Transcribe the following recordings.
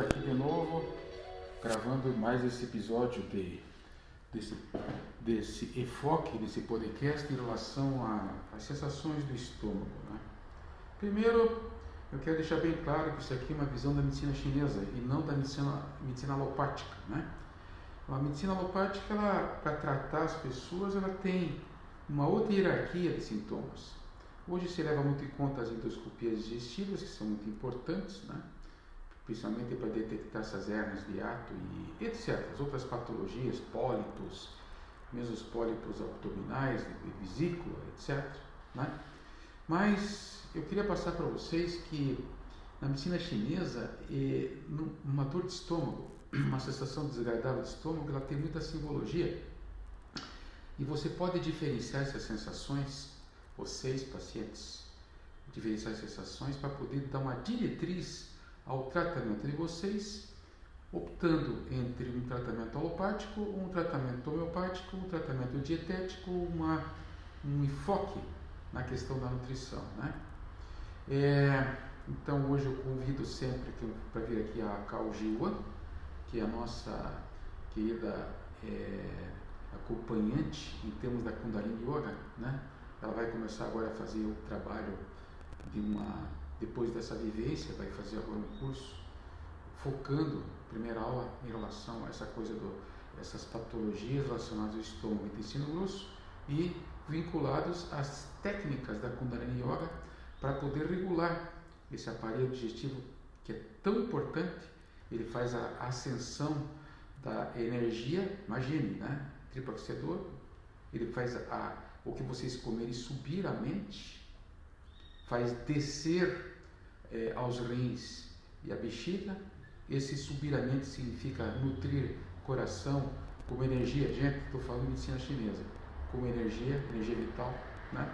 aqui de novo, gravando mais esse episódio de, desse, desse enfoque, desse podcast em relação às sensações do estômago. Né? Primeiro, eu quero deixar bem claro que isso aqui é uma visão da medicina chinesa e não da medicina, medicina alopática. Né? A medicina alopática, para tratar as pessoas, ela tem uma outra hierarquia de sintomas. Hoje se leva muito em conta as endoscopias digestivas, que são muito importantes, né? Principalmente para detectar essas hernias de ato e etc. As outras patologias, pólipos, mesmo os pólipos abdominais, de vesícula, etc. Né? Mas eu queria passar para vocês que na medicina chinesa, uma dor de estômago, uma sensação desagradável de estômago, ela tem muita simbologia. E você pode diferenciar essas sensações, vocês, pacientes, diferenciar essas sensações para poder dar uma diretriz ao tratamento de vocês, optando entre um tratamento alopático, um tratamento homeopático, um tratamento dietético, uma, um enfoque na questão da nutrição. Né? É, então hoje eu convido sempre para vir aqui a Cal que é a nossa querida é, acompanhante em termos da Kundalini Yoga, né? Ela vai começar agora a fazer o trabalho de uma depois dessa vivência, vai fazer agora um curso focando, primeira aula, em relação a essa coisa do essas patologias relacionadas ao estômago e intestino grosso e vinculados às técnicas da Kundalini Yoga para poder regular esse aparelho digestivo que é tão importante. Ele faz a ascensão da energia, imagine, né? Tripaxedor, ele faz a, o que vocês comerem subir a mente faz descer é, aos rins e a bexiga. Esse subir a mente significa nutrir coração como energia. Gente, estou falando de medicina chinesa. Como energia, energia vital. Né?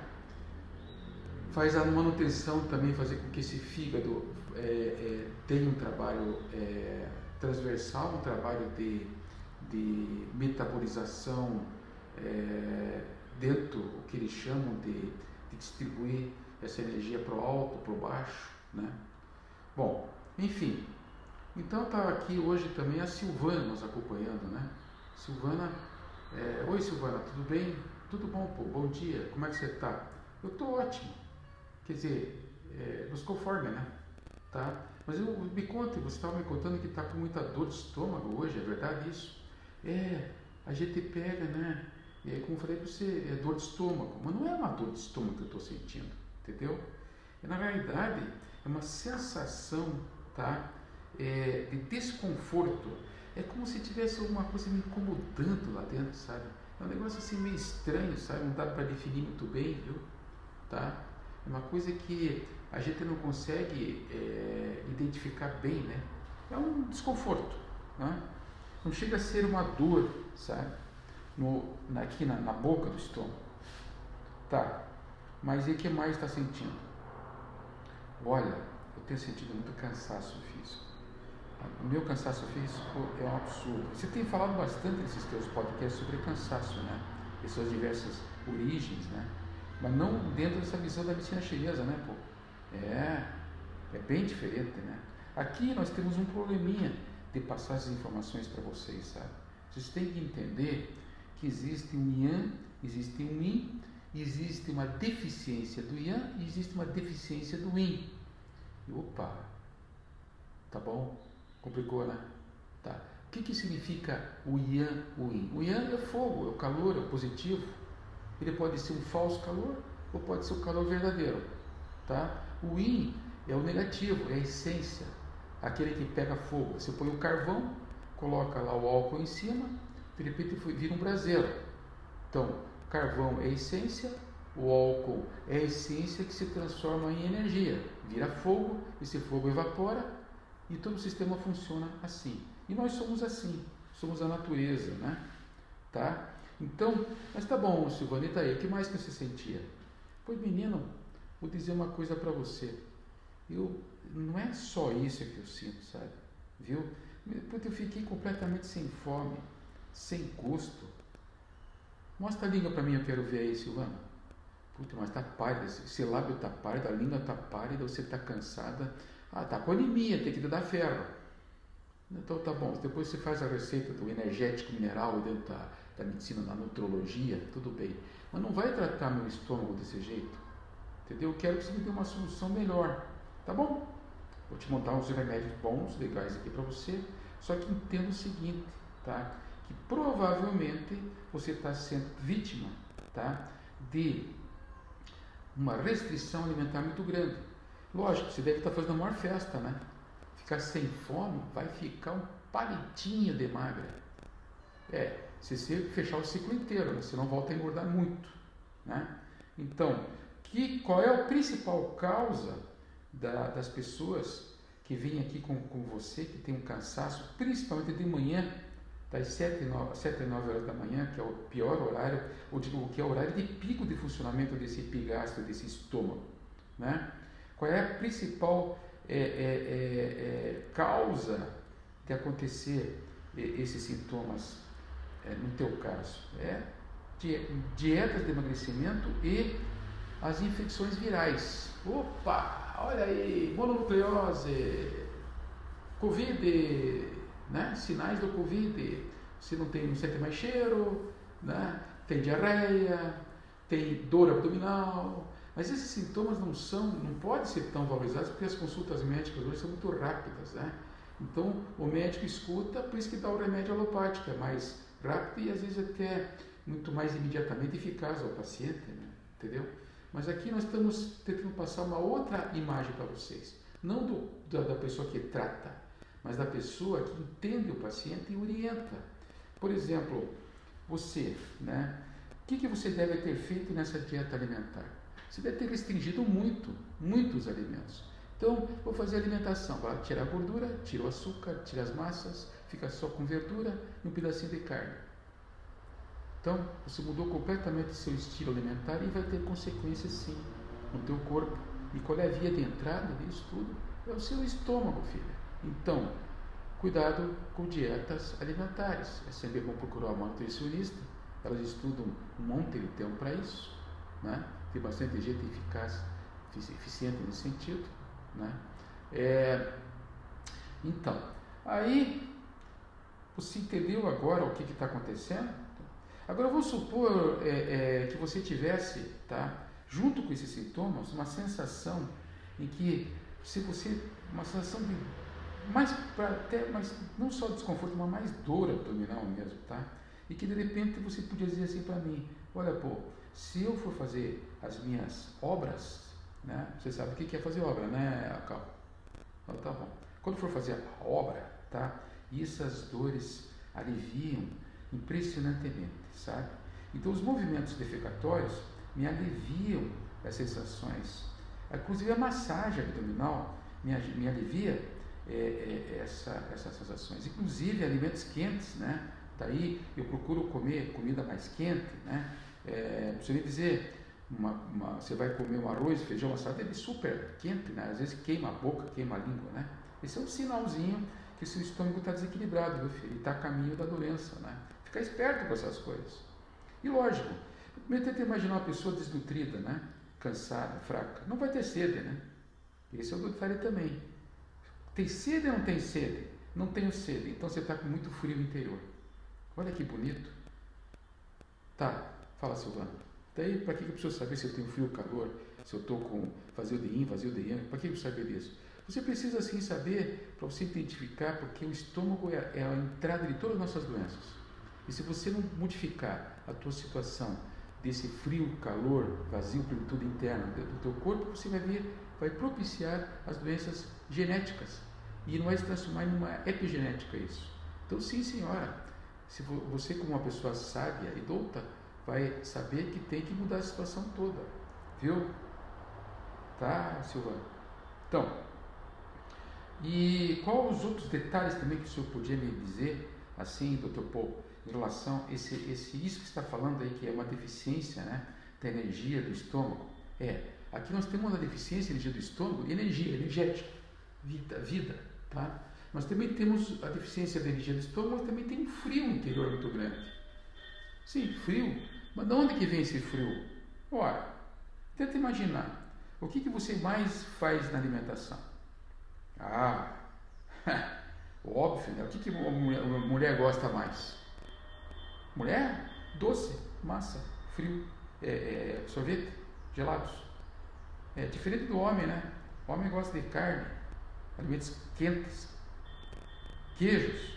Faz a manutenção também, fazer com que esse fígado é, é, tenha um trabalho é, transversal, um trabalho de, de metabolização é, dentro, o que eles chamam de, de distribuir essa energia para o alto, para o baixo, né? Bom, enfim, então estava aqui hoje também a Silvana nos acompanhando, né? Silvana, é, oi Silvana, tudo bem? Tudo bom, pô, bom dia, como é que você está? Eu estou ótimo, quer dizer, é, nos conforme, né? Tá? Mas eu, me conte, você estava me contando que está com muita dor de estômago hoje, é verdade isso? É, a gente pega, né? É, como eu falei para você, é dor de estômago, mas não é uma dor de estômago que eu estou sentindo entendeu? E, na realidade, é uma sensação tá? É, de desconforto. É como se tivesse alguma coisa me incomodando lá dentro, sabe? É um negócio assim meio estranho, sabe? Não dá para definir muito bem, viu? Tá? É uma coisa que a gente não consegue é, identificar bem, né? É um desconforto, né? Não chega a ser uma dor, sabe? No, aqui na, na boca do estômago. Tá, mas e o que mais está sentindo? Olha, eu tenho sentido muito cansaço físico. O meu cansaço físico é um absurdo. Você tem falado bastante nesses teus podcasts sobre cansaço, né? E suas diversas origens, né? Mas não dentro dessa visão da medicina chinesa, né, pô? É, é bem diferente, né? Aqui nós temos um probleminha de passar as informações para vocês, sabe? Vocês têm que entender que existe um Yang, existe um Yin existe uma deficiência do Yang e existe uma deficiência do Yin. Opa, tá bom? Complicou, né? Tá. O que, que significa o Yang, o Yin? O Yang é fogo, é o calor, é o positivo. Ele pode ser um falso calor ou pode ser o calor verdadeiro. Tá? O Yin é o negativo, é a essência, aquele que pega fogo. Você põe o carvão, coloca lá o álcool em cima, de repente vira um braseiro. Então, Carvão é essência, o álcool é essência que se transforma em energia, vira fogo, esse fogo evapora e todo o sistema funciona assim. E nós somos assim, somos a natureza, né? Tá? Então, mas tá bom, Silvana, tá aí, o que mais que você sentia? Pois menino, vou dizer uma coisa para você. Eu não é só isso que eu sinto, sabe? Viu? Porque eu fiquei completamente sem fome, sem gosto, Mostra a língua para mim, eu quero ver aí, Silvana. Puta, mas tá pálida, esse lábio tá pálido, a língua tá pálida, você tá cansada. Ah, tá com anemia, tem que dar ferro. Então tá bom, depois você faz a receita do energético mineral dentro da, da medicina, da nutrologia, tudo bem. Mas não vai tratar meu estômago desse jeito. Entendeu? Eu quero que você me dê uma solução melhor. Tá bom? Vou te montar uns remédios bons, legais aqui para você. Só que entenda o seguinte, tá? Que provavelmente você está sendo vítima, tá? De uma restrição alimentar muito grande. Lógico, você deve estar fazendo a maior festa, né? Ficar sem fome vai ficar um palitinho de magra. É, se você fechar o ciclo inteiro, né? você não volta a engordar muito, né? Então, que, qual é a principal causa da, das pessoas que vêm aqui com, com você, que tem um cansaço, principalmente de manhã, das 7 9, 7 e 9 horas da manhã, que é o pior horário, ou digo, que é o horário de pico de funcionamento desse epigastro, desse estômago. Né? Qual é a principal é, é, é, é causa de acontecer esses sintomas é, no teu caso? É dietas de emagrecimento e as infecções virais. Opa, olha aí, mononucleose, Covid, né? sinais do Covid. Você não tem, não sente mais cheiro, né? tem diarreia, tem dor abdominal. Mas esses sintomas não são, não podem ser tão valorizados porque as consultas médicas hoje são muito rápidas, né? Então o médico escuta, por isso que dá o remédio alopático, é mais rápido e às vezes até muito mais imediatamente eficaz ao paciente, né? entendeu? Mas aqui nós estamos tentando passar uma outra imagem para vocês, não do, da, da pessoa que trata, mas da pessoa que entende o paciente e orienta. Por exemplo, você, né? O que, que você deve ter feito nessa dieta alimentar? Você deve ter restringido muito, muitos alimentos. Então, vou fazer alimentação, vai tirar a gordura, tira o açúcar, tira as massas, fica só com verdura e um pedacinho de carne. Então, você mudou completamente seu estilo alimentar e vai ter consequências sim no teu corpo. E qual é a via de entrada disso tudo? É o seu estômago, filha. Então, cuidado com dietas alimentares. É sempre bom procurar uma nutricionista. Elas estudam um monte de tempo para isso. Né? Tem bastante gente eficaz, eficiente nesse sentido. Né? É, então, aí você entendeu agora o que está acontecendo? Agora vamos supor é, é, que você tivesse, tá, junto com esses sintomas, uma sensação em que se você, uma sensação de para até, mas não só desconforto, mas mais dor abdominal mesmo, tá? E que de repente você podia dizer assim para mim, olha pô, se eu for fazer as minhas obras, né? Você sabe o que é fazer obra, né, Cal? Então, tá bom. Quando for fazer a obra, tá? E essas dores aliviam impressionantemente, sabe? Então, os movimentos defecatórios me aliviam as sensações. Inclusive, a massagem abdominal me, me alivia é, é, essa, essas sensações. Inclusive, alimentos quentes, né? Daí eu procuro comer comida mais quente, né? É, você dizer, uma, uma, você vai comer um arroz, feijão assado, ele é super quente, né? Às vezes queima a boca, queima a língua, né? Esse é um sinalzinho que seu estômago está desequilibrado, meu filho, está a caminho da doença, né? Ficar esperto com essas coisas. E lógico, tenta imaginar uma pessoa desnutrida, né? cansada, fraca. Não vai ter sede, né? Esse é o detalhe também. Tem sede ou não tem sede? Não tenho sede, então você está com muito frio interior. Olha que bonito. Tá, fala Silvana. Daí, para que eu preciso saber se eu tenho frio ou calor? Se eu estou com vazio de yin, vazio de yang? Para que eu preciso saber disso? Você precisa sim saber para você identificar, porque o estômago é, é a entrada de todas as nossas doenças. E se você não modificar a tua situação desse frio, calor, vazio, plenitude interna do teu corpo, você vai ver, vai propiciar as doenças genéticas. E não vai se transformar em uma epigenética isso. Então, sim, senhora, se você como uma pessoa sábia e douta, vai saber que tem que mudar a situação toda. Viu? Tá, Silvana? Então, e quais os outros detalhes também que o senhor podia me dizer, assim, doutor Paul? Em relação a esse, esse, isso que está falando aí, que é uma deficiência né, da energia do estômago. É, aqui nós temos uma deficiência de energia do estômago, energia, energética, vida, vida, tá? Nós também temos a deficiência da energia do estômago, mas também tem um frio interior muito grande. Sim, frio. Mas de onde que vem esse frio? Ora, tenta imaginar. O que, que você mais faz na alimentação? Ah, Óbvio, né? O que, que uma mulher gosta mais? Mulher? Doce, massa, frio, é, é, sorvete, gelados. É diferente do homem, né? O homem gosta de carne, alimentos quentes, queijos,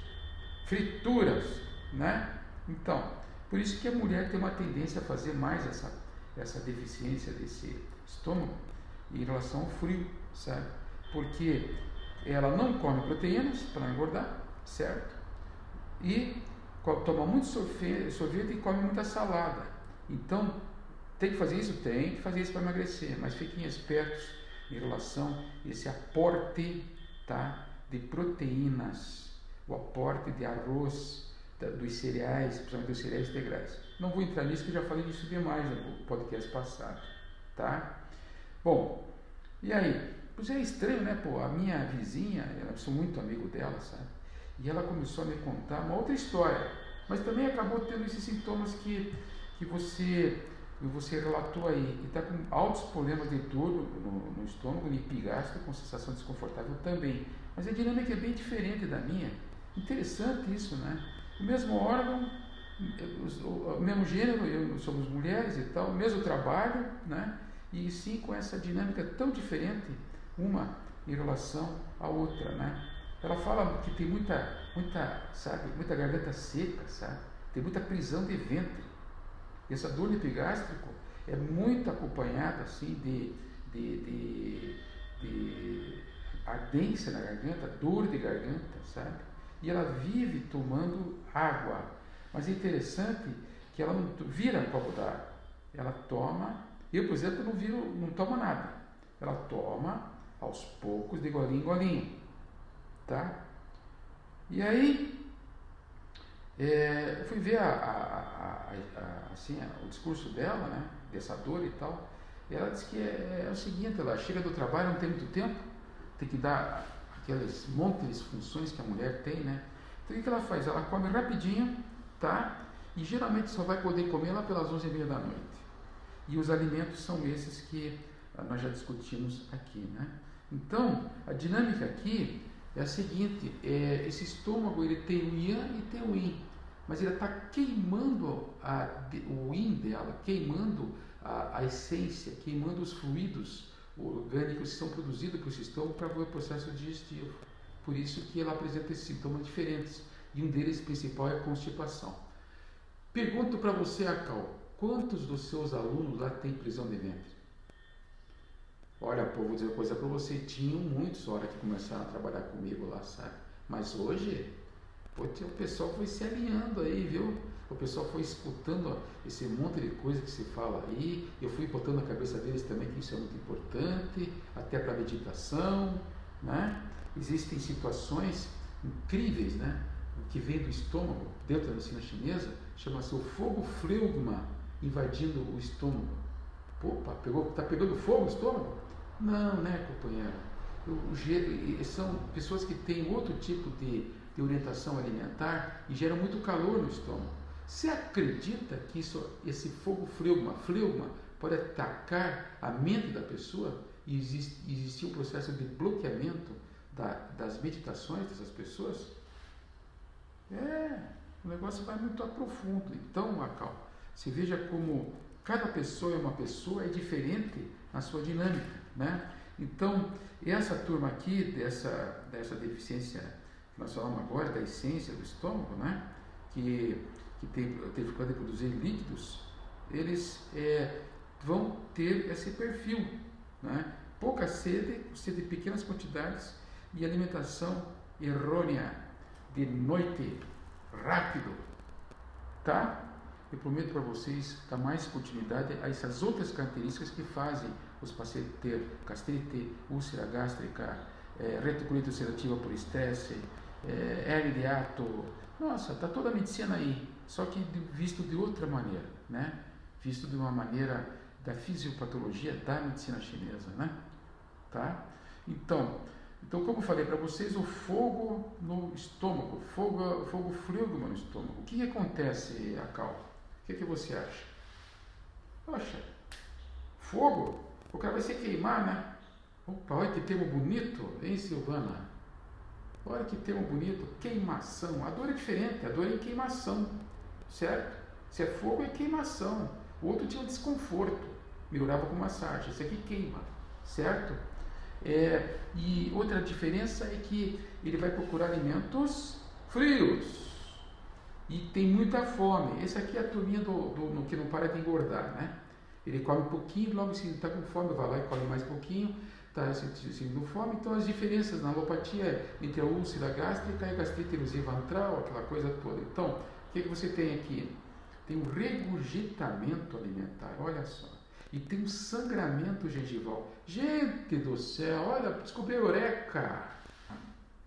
frituras, né? Então, por isso que a mulher tem uma tendência a fazer mais essa, essa deficiência desse estômago em relação ao frio, sabe? Porque ela não come proteínas para engordar, certo? E toma muito sorvete, e come muita salada. Então, tem que fazer isso? Tem que fazer isso para emagrecer, mas fiquem espertos em relação a esse aporte tá, de proteínas, o aporte de arroz, da, dos cereais, principalmente dos cereais integrais. Não vou entrar nisso, que já falei disso demais no podcast passado, tá? Bom, e aí? Pois é estranho, né? Pô, a minha vizinha, eu sou muito amigo dela, sabe? E ela começou a me contar uma outra história, mas também acabou tendo esses sintomas que, que você você relatou aí, e está com altos problemas de dor no, no estômago, no epigastro, com sensação desconfortável também. Mas a dinâmica é bem diferente da minha. Interessante isso, né? O mesmo órgão, o mesmo gênero, somos mulheres e tal, o mesmo trabalho, né? E sim com essa dinâmica tão diferente, uma em relação à outra, né? Ela fala que tem muita, muita, sabe, muita garganta seca, sabe? Tem muita prisão de ventre. Essa dor epigástrico é muito acompanhada assim de, de, de, de ardência na garganta, dor de garganta, sabe? E ela vive tomando água. Mas é interessante que ela não vira um copo d'água. Ela toma, eu, por exemplo, não viro, não tomo nada. Ela toma aos poucos, de golinho em golinho. Tá? E aí, é, eu fui ver a, a, a, assim, o discurso dela, né, dessa dor e tal. E ela disse que é, é, o seguinte: ela chega do trabalho, não tem muito tempo, tem que dar aqueles montes de funções que a mulher tem, né? Então o que ela faz? Ela come rapidinho, tá? E geralmente só vai poder comer lá pelas 11 e meia da noite. E os alimentos são esses que nós já discutimos aqui, né? Então, a dinâmica aqui é a seguinte, é, esse estômago ele tem o yang e tem o yin, mas ele está queimando a, o yin dela, queimando a, a essência, queimando os fluidos orgânicos que são produzidos esse estômago para o processo digestivo. Por isso que ela apresenta esses sintomas diferentes. E um deles principal é a constipação. Pergunto para você, Acal, quantos dos seus alunos lá têm prisão de ventre? Olha, pô, vou dizer uma coisa para você, tinham muitos hora que começaram a trabalhar comigo lá, sabe? Mas hoje, pô, o pessoal foi se alinhando aí, viu? O pessoal foi escutando esse monte de coisa que se fala aí. Eu fui botando na cabeça deles também que isso é muito importante, até para meditação, né? Existem situações incríveis, né? Que vem do estômago, dentro da medicina chinesa, chama-se o fogo fleugma invadindo o estômago. Opa, pegou, tá pegando fogo o estômago? Não, né, companheiro? são pessoas que têm outro tipo de, de orientação alimentar e geram muito calor no estômago. Você acredita que isso, esse fogo fleugma, fleugma pode atacar a mente da pessoa e existe, existir um processo de bloqueamento da, das meditações dessas pessoas? É, o negócio vai muito a profundo. Então, Macau, se veja como cada pessoa é uma pessoa, é diferente na sua dinâmica, né? Então, essa turma aqui, dessa, dessa deficiência que nós falamos agora, da essência do estômago, né? Que que tem, dificuldade de produzir líquidos, eles é, vão ter esse perfil. Né? Pouca sede, sede de pequenas quantidades e alimentação errônea, de noite, rápido. Tá? Eu prometo para vocês dar mais continuidade a essas outras características que fazem os pacientes ter gastrite, úlcera gástrica, é, retocolite ulcerativa por estresse, é, hernia de ato. Nossa, está toda a medicina aí só que visto de outra maneira, né? Visto de uma maneira da fisiopatologia da medicina chinesa, né? Tá? Então, então como falei para vocês, o fogo no estômago, fogo, fogo frio no estômago. O que, que acontece, Acal? O que, que você acha? Poxa, fogo? O cara vai se queimar, né? Opa, olha que termo bonito, hein, Silvana? Olha que termo bonito, queimação. A dor é diferente, a dor é em queimação, certo? Se é fogo, é queimação. O outro tinha um desconforto, melhorava com massagem. Esse aqui queima, certo? É, e outra diferença é que ele vai procurar alimentos frios e tem muita fome. Esse aqui é a turminha do, do, do que não para de engordar, né? Ele come um pouquinho, logo se está com fome, vai lá e come mais um pouquinho, está sentindo fome. Então, as diferenças na alopatia entre a úlcera gástrica e a gastrite erosiva antral, aquela coisa toda. Então, o que, que você tem aqui? Tem um regurgitamento alimentar, olha só. E tem um sangramento gengival. Gente do céu, olha, descobri a eureka.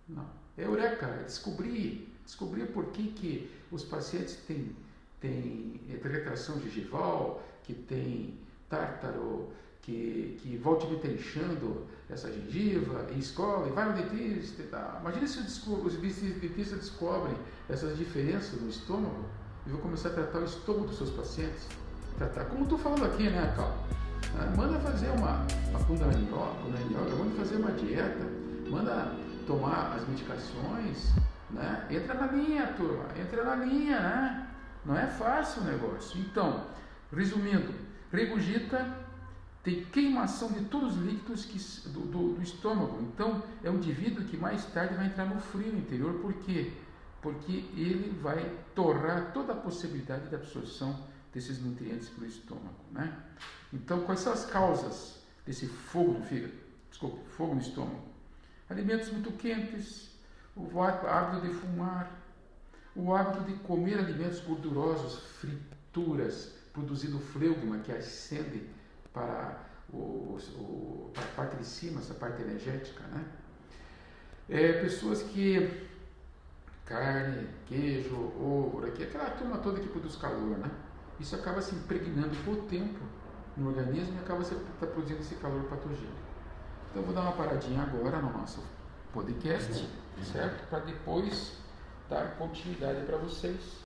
Não, é eureka, é descobrir. Descobrir por que, que os pacientes têm, têm retração gengival, que tem tártaro, que, que volta e está inchando essa gengiva, em escola, e vai no dentista e tal. Imagina se os dentistas descobrem essas diferenças no estômago e vão começar a tratar o estômago dos seus pacientes. Tratar, como estou falando aqui, né, Cal? Ah, manda fazer uma, uma yoga, manda fazer uma dieta, manda tomar as medicações, né? Entra na linha, turma, entra na linha, né? Não é fácil o negócio. Então, Resumindo, regurgita tem queimação de todos os líquidos que, do, do, do, estômago. Então, é um indivíduo que mais tarde vai entrar no frio interior. Por quê? Porque ele vai torrar toda a possibilidade de absorção desses nutrientes para o estômago. Né? Então, quais são as causas desse fogo no fígado? Desculpa, fogo no estômago. Alimentos muito quentes, o hábito de fumar, o hábito de comer alimentos gordurosos, frituras, produzindo fleugma que ascende para, o, o, para a parte de cima, essa parte energética. Né? É, pessoas que carne, queijo, ovo, aqui, aquela turma toda que produz calor, né? Isso acaba se impregnando por tempo no organismo e acaba se, tá produzindo esse calor patogênico. Então, vou dar uma paradinha agora no nosso podcast, certo? Para depois dar continuidade para vocês.